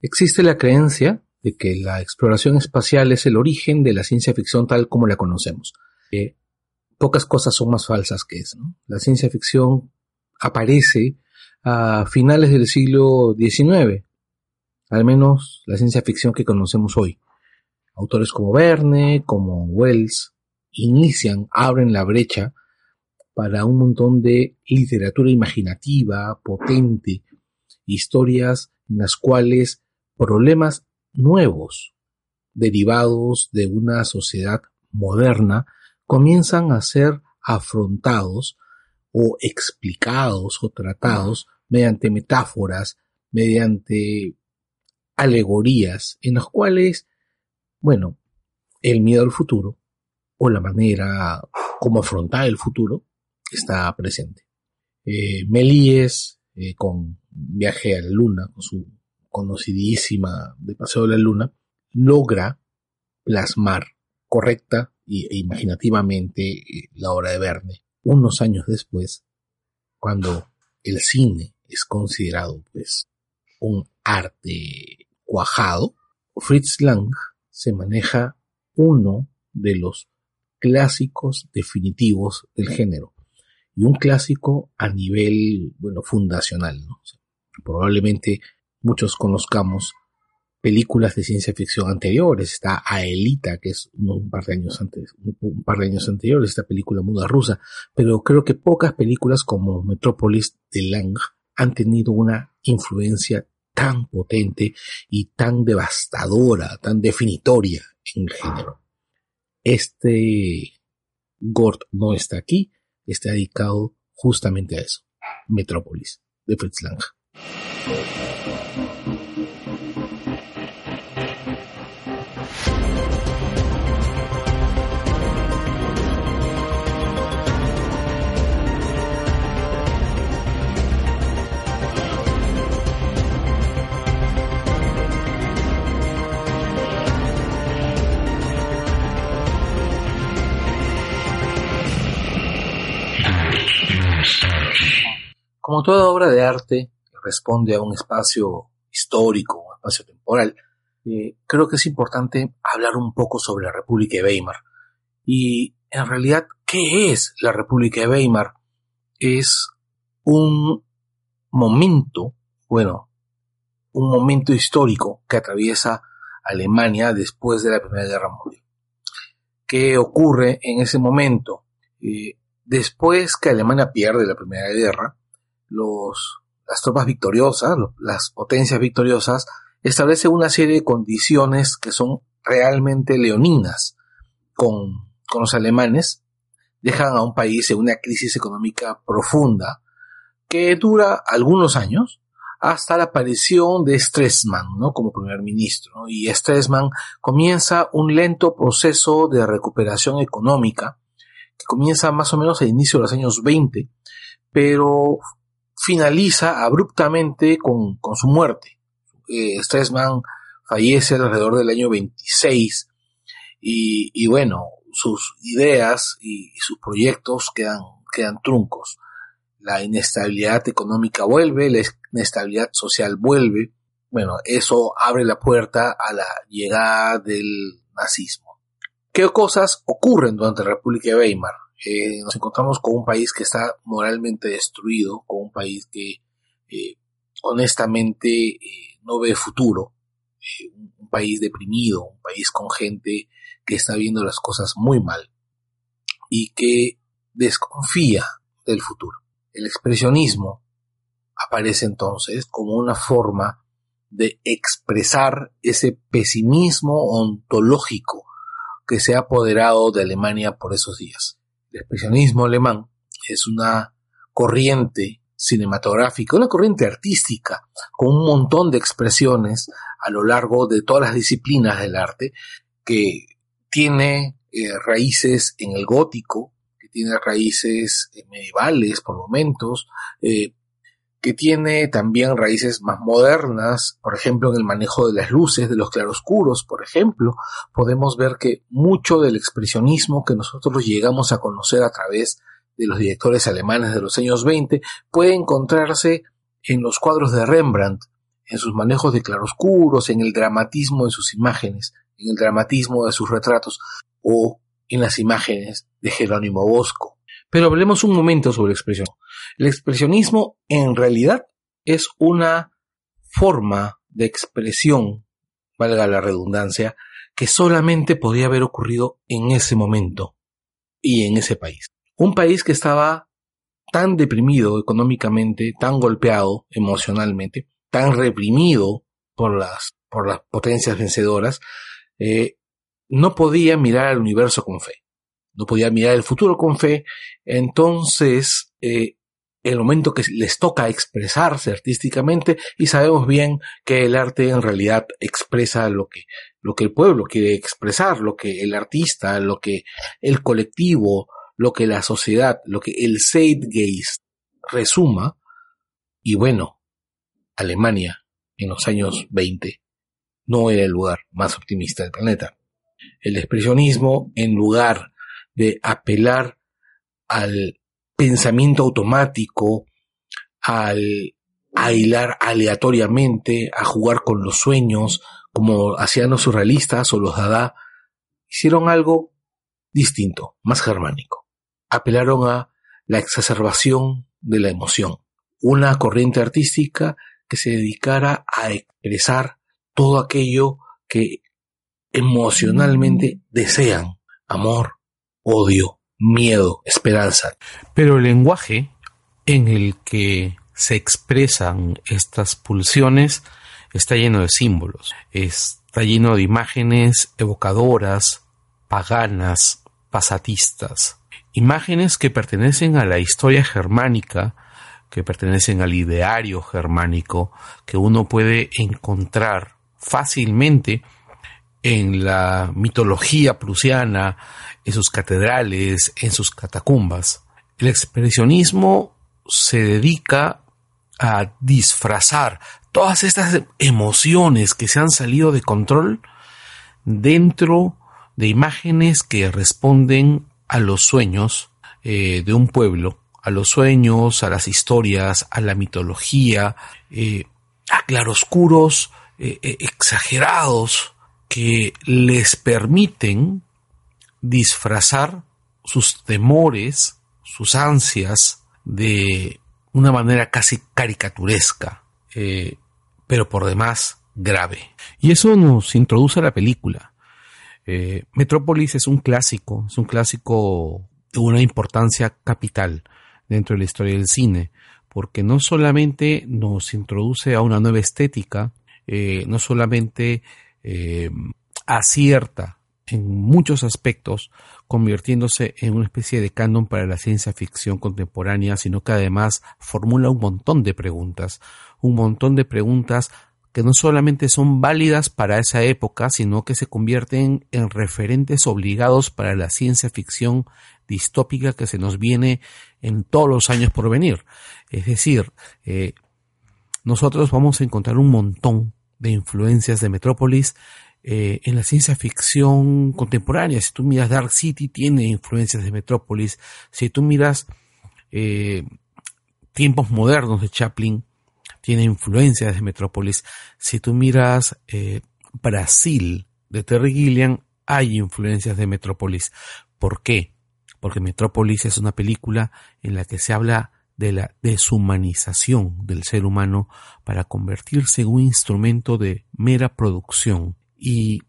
Existe la creencia de que la exploración espacial es el origen de la ciencia ficción tal como la conocemos. Eh, pocas cosas son más falsas que eso. La ciencia ficción aparece a finales del siglo XIX, al menos la ciencia ficción que conocemos hoy. Autores como Verne, como Wells, inician, abren la brecha para un montón de literatura imaginativa, potente, historias en las cuales problemas nuevos derivados de una sociedad moderna comienzan a ser afrontados o explicados o tratados mediante metáforas, mediante alegorías en las cuales, bueno, el miedo al futuro o la manera como afrontar el futuro está presente. Eh, Melíes, eh, con Viaje a la Luna, con su conocidísima de Paseo de la Luna, logra plasmar correcta e imaginativamente eh, la obra de Verne. Unos años después, cuando el cine es considerado pues un arte cuajado, Fritz Lang se maneja uno de los clásicos definitivos del género y un clásico a nivel bueno fundacional probablemente muchos conozcamos películas de ciencia ficción anteriores. Está Aelita, que es un par de años antes, un par de años anteriores, esta película muda rusa. Pero creo que pocas películas como Metrópolis de Lang han tenido una influencia tan potente y tan devastadora, tan definitoria en el género. Este Gord no está aquí, está dedicado justamente a eso. Metrópolis, de Fritz Lang. Como toda obra de arte responde a un espacio histórico, un espacio temporal, eh, creo que es importante hablar un poco sobre la República de Weimar. Y en realidad, ¿qué es la República de Weimar? Es un momento, bueno, un momento histórico que atraviesa Alemania después de la Primera Guerra Mundial. ¿Qué ocurre en ese momento? Eh, después que Alemania pierde la Primera Guerra, los, las tropas victoriosas, las potencias victoriosas, establecen una serie de condiciones que son realmente leoninas con, con los alemanes, dejan a un país en una crisis económica profunda que dura algunos años hasta la aparición de Stresemann ¿no? como primer ministro. Y Stresemann comienza un lento proceso de recuperación económica que comienza más o menos a inicio de los años 20, pero finaliza abruptamente con, con su muerte. Eh, Stresemann fallece alrededor del año 26 y, y bueno, sus ideas y, y, sus proyectos quedan, quedan truncos. La inestabilidad económica vuelve, la inestabilidad social vuelve. Bueno, eso abre la puerta a la llegada del nazismo. ¿Qué cosas ocurren durante la República de Weimar? Eh, nos encontramos con un país que está moralmente destruido, con un país que eh, honestamente eh, no ve futuro, un país deprimido, un país con gente que está viendo las cosas muy mal y que desconfía del futuro. El expresionismo aparece entonces como una forma de expresar ese pesimismo ontológico que se ha apoderado de Alemania por esos días. Expresionismo alemán es una corriente cinematográfica, una corriente artística, con un montón de expresiones a lo largo de todas las disciplinas del arte, que tiene eh, raíces en el gótico, que tiene raíces medievales por momentos, eh, que tiene también raíces más modernas, por ejemplo, en el manejo de las luces, de los claroscuros, por ejemplo, podemos ver que mucho del expresionismo que nosotros llegamos a conocer a través de los directores alemanes de los años 20 puede encontrarse en los cuadros de Rembrandt, en sus manejos de claroscuros, en el dramatismo de sus imágenes, en el dramatismo de sus retratos o en las imágenes de Jerónimo Bosco. Pero hablemos un momento sobre el expresionismo. El expresionismo en realidad es una forma de expresión, valga la redundancia, que solamente podía haber ocurrido en ese momento y en ese país. Un país que estaba tan deprimido económicamente, tan golpeado emocionalmente, tan reprimido por las, por las potencias vencedoras, eh, no podía mirar al universo con fe, no podía mirar el futuro con fe, entonces eh, el momento que les toca expresarse artísticamente y sabemos bien que el arte en realidad expresa lo que, lo que el pueblo quiere expresar, lo que el artista, lo que el colectivo, lo que la sociedad, lo que el Zeitgeist resuma, y bueno, Alemania en los años 20 no era el lugar más optimista del planeta. El expresionismo, en lugar de apelar al pensamiento automático, al a hilar aleatoriamente, a jugar con los sueños, como hacían los surrealistas o los Dada, hicieron algo distinto, más germánico. Apelaron a la exacerbación de la emoción, una corriente artística que se dedicara a expresar todo aquello que emocionalmente desean, amor, odio, miedo, esperanza. Pero el lenguaje en el que se expresan estas pulsiones está lleno de símbolos, está lleno de imágenes evocadoras, paganas, pasatistas, imágenes que pertenecen a la historia germánica, que pertenecen al ideario germánico, que uno puede encontrar fácilmente en la mitología prusiana, en sus catedrales, en sus catacumbas. El expresionismo se dedica a disfrazar todas estas emociones que se han salido de control dentro de imágenes que responden a los sueños eh, de un pueblo, a los sueños, a las historias, a la mitología, eh, a claroscuros eh, exagerados que les permiten disfrazar sus temores, sus ansias de una manera casi caricaturesca, eh, pero por demás grave. Y eso nos introduce a la película. Eh, Metrópolis es un clásico, es un clásico de una importancia capital dentro de la historia del cine, porque no solamente nos introduce a una nueva estética, eh, no solamente eh, acierta en muchos aspectos, convirtiéndose en una especie de canon para la ciencia ficción contemporánea, sino que además formula un montón de preguntas, un montón de preguntas que no solamente son válidas para esa época, sino que se convierten en referentes obligados para la ciencia ficción distópica que se nos viene en todos los años por venir. Es decir, eh, nosotros vamos a encontrar un montón de influencias de Metrópolis eh, en la ciencia ficción contemporánea. Si tú miras Dark City, tiene influencias de Metrópolis. Si tú miras eh, tiempos modernos de Chaplin, tiene influencias de Metrópolis. Si tú miras eh, Brasil de Terry Gilliam, hay influencias de Metrópolis. ¿Por qué? Porque Metrópolis es una película en la que se habla de la deshumanización del ser humano para convertirse en un instrumento de mera producción. Y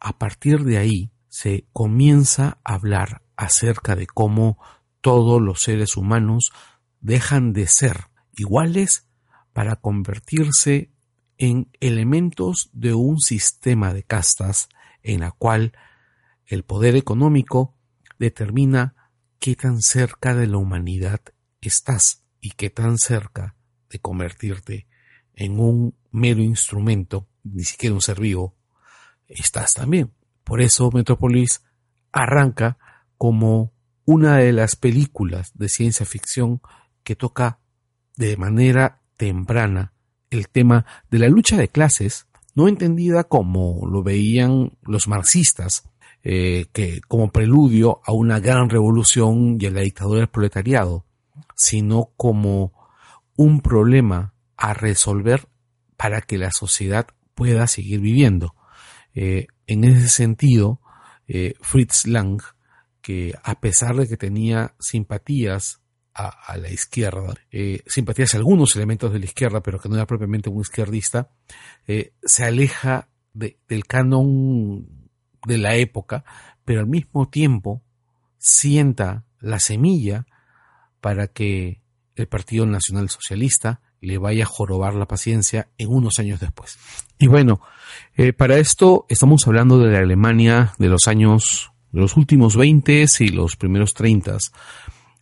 a partir de ahí se comienza a hablar acerca de cómo todos los seres humanos dejan de ser iguales para convertirse en elementos de un sistema de castas en la cual el poder económico determina qué tan cerca de la humanidad estás y qué tan cerca de convertirte en un mero instrumento ni siquiera un ser vivo, estás también. Por eso Metrópolis arranca como una de las películas de ciencia ficción que toca de manera temprana el tema de la lucha de clases, no entendida como lo veían los marxistas, eh, que como preludio a una gran revolución y a la dictadura del proletariado, sino como un problema a resolver para que la sociedad pueda seguir viviendo. Eh, en ese sentido, eh, Fritz Lang, que a pesar de que tenía simpatías a, la izquierda, eh, simpatías a algunos elementos de la izquierda, pero que no era propiamente un izquierdista, se aleja del canon de la época, pero al mismo tiempo sienta la semilla para que el Partido Nacional Socialista le vaya a jorobar la paciencia en unos años después. Y bueno, eh, para esto estamos hablando de la Alemania de los años, de los últimos 20 y los primeros 30.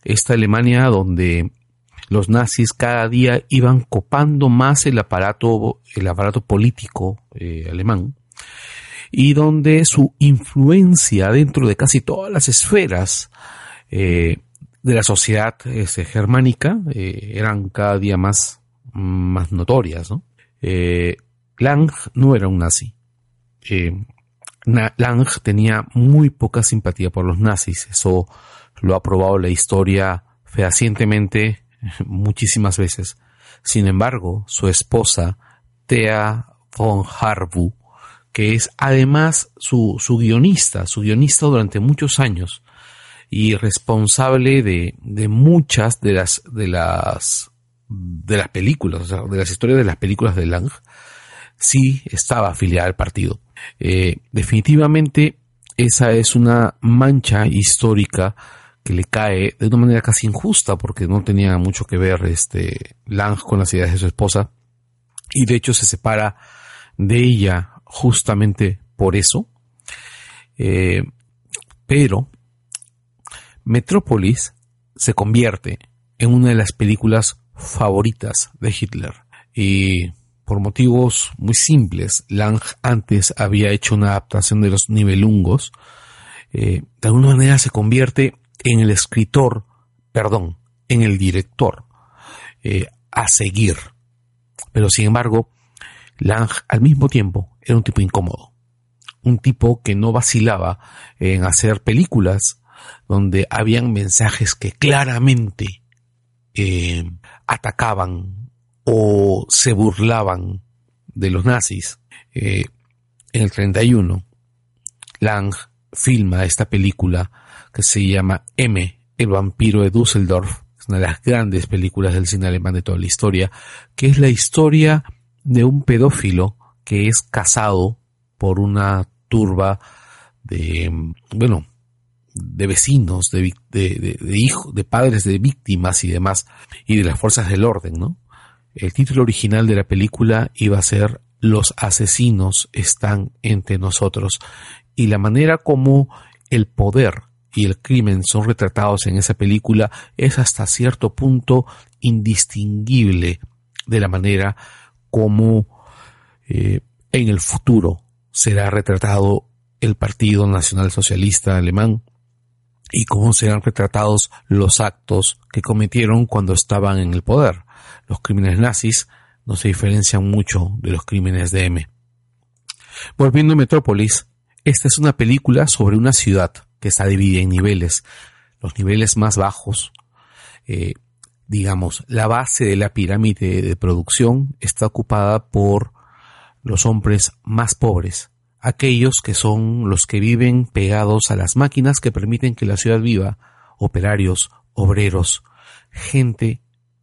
Esta Alemania donde los nazis cada día iban copando más el aparato, el aparato político eh, alemán y donde su influencia dentro de casi todas las esferas eh, de la sociedad este, germánica eran cada día más más notorias. ¿no? Eh, Lang no era un nazi. Eh, Lang tenía muy poca simpatía por los nazis. Eso lo ha probado la historia fehacientemente muchísimas veces. Sin embargo, su esposa, Thea von Harbu, que es además su, su guionista, su guionista durante muchos años y responsable de, de muchas de las, de las de las películas, o sea, de las historias de las películas de Lang, sí estaba afiliada al partido. Eh, definitivamente esa es una mancha histórica que le cae de una manera casi injusta porque no tenía mucho que ver este Lang con las ideas de su esposa y de hecho se separa de ella justamente por eso. Eh, pero Metrópolis se convierte en una de las películas favoritas de Hitler. Y por motivos muy simples, Lang antes había hecho una adaptación de los nivelungos. Eh, de alguna manera se convierte en el escritor, perdón, en el director eh, a seguir. Pero sin embargo, Lang al mismo tiempo era un tipo incómodo. Un tipo que no vacilaba en hacer películas donde habían mensajes que claramente eh, atacaban o se burlaban de los nazis. Eh, en el 31, Lang filma esta película que se llama M, el vampiro de Düsseldorf, es una de las grandes películas del cine alemán de toda la historia, que es la historia de un pedófilo que es casado por una turba de, bueno, de vecinos, de, de, de, hijos, de padres de víctimas y demás, y de las fuerzas del orden, ¿no? El título original de la película iba a ser Los asesinos están entre nosotros, y la manera como el poder y el crimen son retratados en esa película es hasta cierto punto indistinguible de la manera como eh, en el futuro será retratado el Partido Nacional Socialista Alemán y cómo serán retratados los actos que cometieron cuando estaban en el poder. Los crímenes nazis no se diferencian mucho de los crímenes de M. Volviendo a Metrópolis, esta es una película sobre una ciudad que está dividida en niveles. Los niveles más bajos, eh, digamos, la base de la pirámide de producción está ocupada por los hombres más pobres, aquellos que son los que viven pegados a las máquinas que permiten que la ciudad viva, operarios, obreros, gente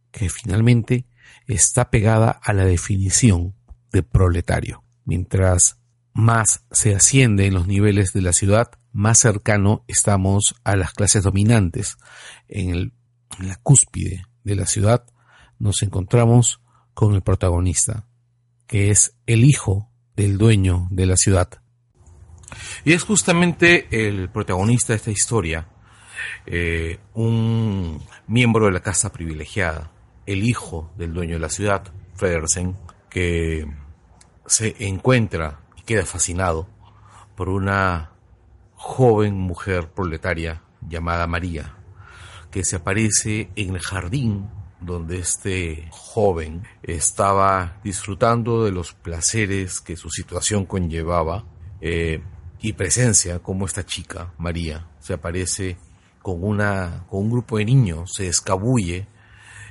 que finalmente está pegada a la definición de proletario. Mientras más se asciende en los niveles de la ciudad, más cercano estamos a las clases dominantes. En, en la cúspide de la ciudad nos encontramos con el protagonista, que es el hijo del dueño de la ciudad. Y es justamente el protagonista de esta historia, eh, un miembro de la casa privilegiada, el hijo del dueño de la ciudad, Fredersen, que se encuentra y queda fascinado por una joven mujer proletaria llamada María, que se aparece en el jardín donde este joven estaba disfrutando de los placeres que su situación conllevaba eh, y presencia como esta chica, María, se aparece con, una, con un grupo de niños, se escabulle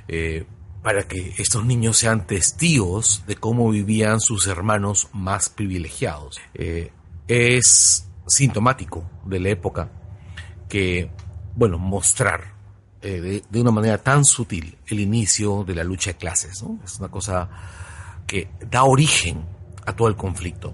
eh, para que estos niños sean testigos de cómo vivían sus hermanos más privilegiados. Eh, es sintomático de la época que, bueno, mostrar eh, de, una manera tan sutil el inicio de la lucha de clases. Es una cosa que da origen a todo el conflicto.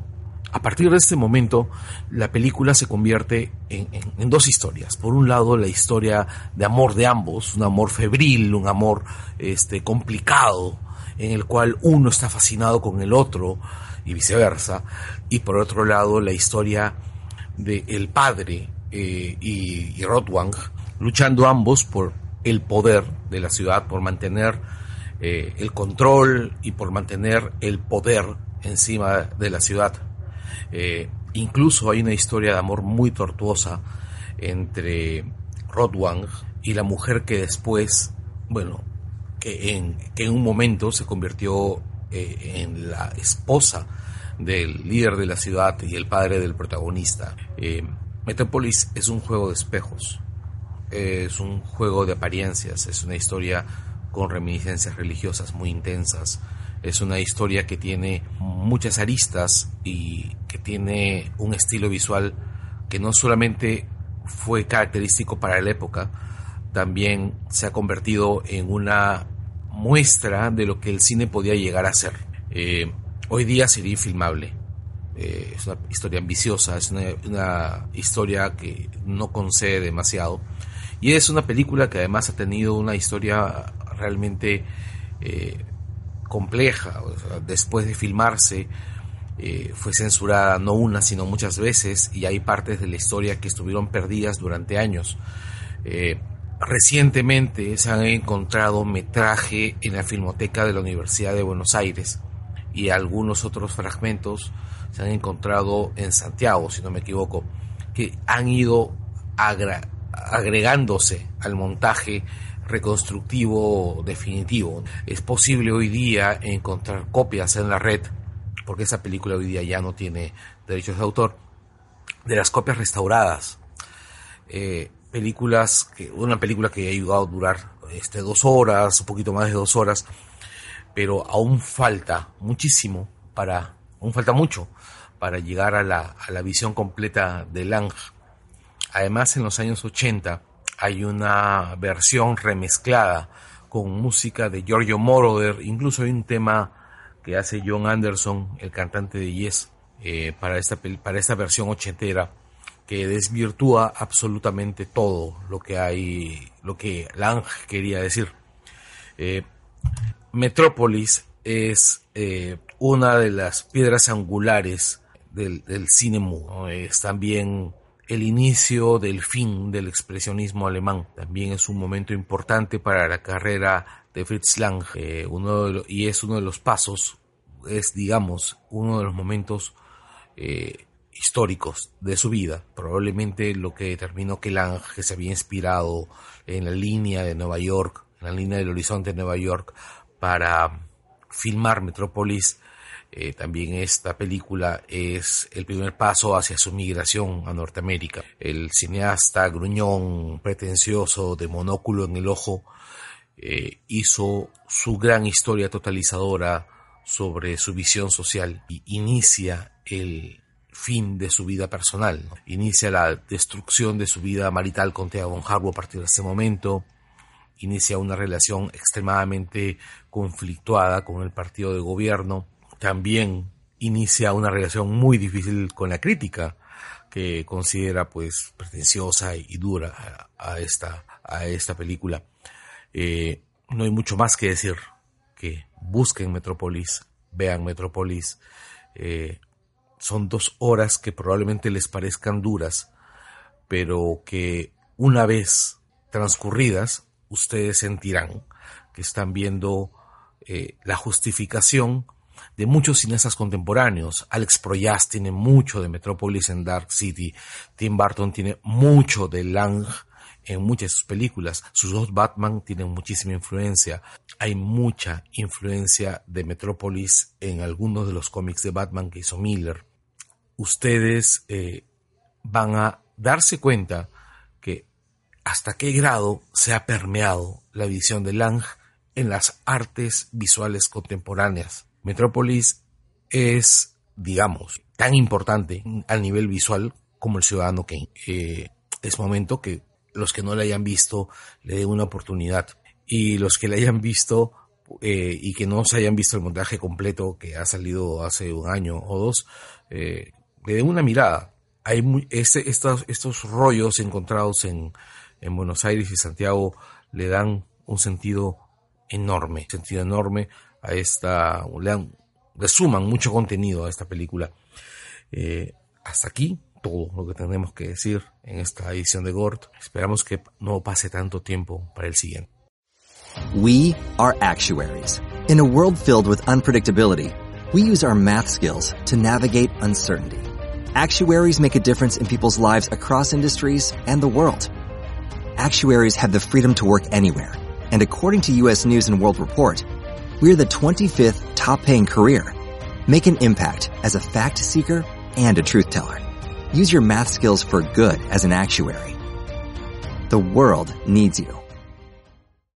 A partir de este momento, la película se convierte en, dos historias. Por un lado, la historia de amor de ambos, un amor febril, un amor este, complicado, en el cual uno está fascinado con el otro y viceversa. Y por otro lado, la historia de el padre eh, y, y Rotwang, luchando ambos por el poder de la ciudad, por mantener eh, el control y por mantener el poder encima de la ciudad. Eh, incluso hay una historia de amor muy tortuosa entre Rotwang y la mujer que después, bueno, que en, que en un momento se convirtió en la esposa del líder de la ciudad y el padre del protagonista. Metropolis es un juego de espejos. Es un juego de apariencias. Es una historia con reminiscencias religiosas muy intensas. Es una historia que tiene muchas aristas y que tiene un estilo visual que no solamente fue característico para la época, también se ha convertido en una muestra de lo que el cine podía llegar a ser. Eh, hoy día sería infilmable. Eh, es una historia ambiciosa, es una, historia que no concede demasiado. Y es una película que además ha tenido una historia realmente eh, compleja. después de filmarse, eh, fue censurada no una, sino muchas veces, y hay partes de la historia que estuvieron perdidas durante años. recientemente se han encontrado metraje en la Filmoteca de la Universidad de Buenos Aires y algunos otros fragmentos se han encontrado en Santiago, si no me equivoco, que han ido agregándose al montaje reconstructivo definitivo. Es posible hoy día encontrar copias en la red, porque esa película hoy día ya no tiene derechos de autor, de las copias restauradas. Eh, películas, una película que ha llegado a durar este, dos horas, un poquito más de dos horas, pero aún falta muchísimo para aún falta mucho para llegar a la, a la visión completa de Lang. Además, en los años 80 hay una versión remezclada con música de Giorgio Moroder, incluso hay un tema que hace John Anderson, el cantante de Yes, eh, para, esta, para esta versión ochentera, que desvirtúa absolutamente todo lo que hay, lo que Lang quería decir. Eh, Metrópolis es eh, una de las piedras angulares del, cine mudo. Es también el inicio del fin del expresionismo alemán. También es un momento importante para la carrera de Fritz Lang eh, uno y es uno de los pasos, es digamos uno de los momentos eh, históricos de su vida. Probablemente lo que determinó que Lang, que se había inspirado en la línea de Nueva York, en la línea del horizonte de Nueva York, para filmar Metrópolis, eh, también esta película es el primer paso hacia su migración a Norteamérica. El cineasta gruñón, pretencioso, de monóculo en el ojo, eh, hizo su gran historia totalizadora sobre su visión social y inicia el fin de su vida personal. Inicia la destrucción de su vida marital con Thea von a partir de ese momento inicia una relación extremadamente conflictuada con el partido de gobierno, también inicia una relación muy difícil con la crítica, que considera pues pretenciosa y dura a, esta, a esta película. Eh, no hay mucho más que decir que busquen Metrópolis, vean Metrópolis. Eh, son dos horas que probablemente les parezcan duras, pero que una vez transcurridas ustedes sentirán que están viendo eh, la justificación de muchos cineastas contemporáneos. Alex Proyas tiene mucho de Metropolis en Dark City. Tim Burton tiene mucho de Lang en muchas de sus películas. Sus dos Batman tienen muchísima influencia. Hay mucha influencia de Metropolis en algunos de los cómics de Batman que hizo Miller. Ustedes eh, van a darse cuenta que hasta qué grado se ha permeado la visión de Lang en las artes visuales contemporáneas. Metrópolis es, digamos, tan importante al nivel visual como el Ciudadano Kane. Eh, es momento que los que no la hayan visto le den una oportunidad y los que la hayan visto eh, y que no se hayan visto el montaje completo que ha salido hace un año o dos, eh, le den una mirada. Hay este, estos, estos rollos encontrados en, en Buenos Aires y Santiago le dan un sentido enorme, sentido enorme a esta, le, dan, suman mucho contenido a esta película. Eh, hasta aquí todo lo que tenemos que decir en esta edición de Gord. Esperamos que no pase tanto tiempo para el siguiente. We are actuaries. In a world filled with unpredictability, we use our math skills to navigate uncertainty. Actuaries make a difference in people's lives across industries and the world. Actuaries have the freedom to work anywhere and according to US News and World Report, we're the 25th top paying career. Make an impact as a fact seeker and a truth teller. Use your math skills for good as an actuary. The world needs you.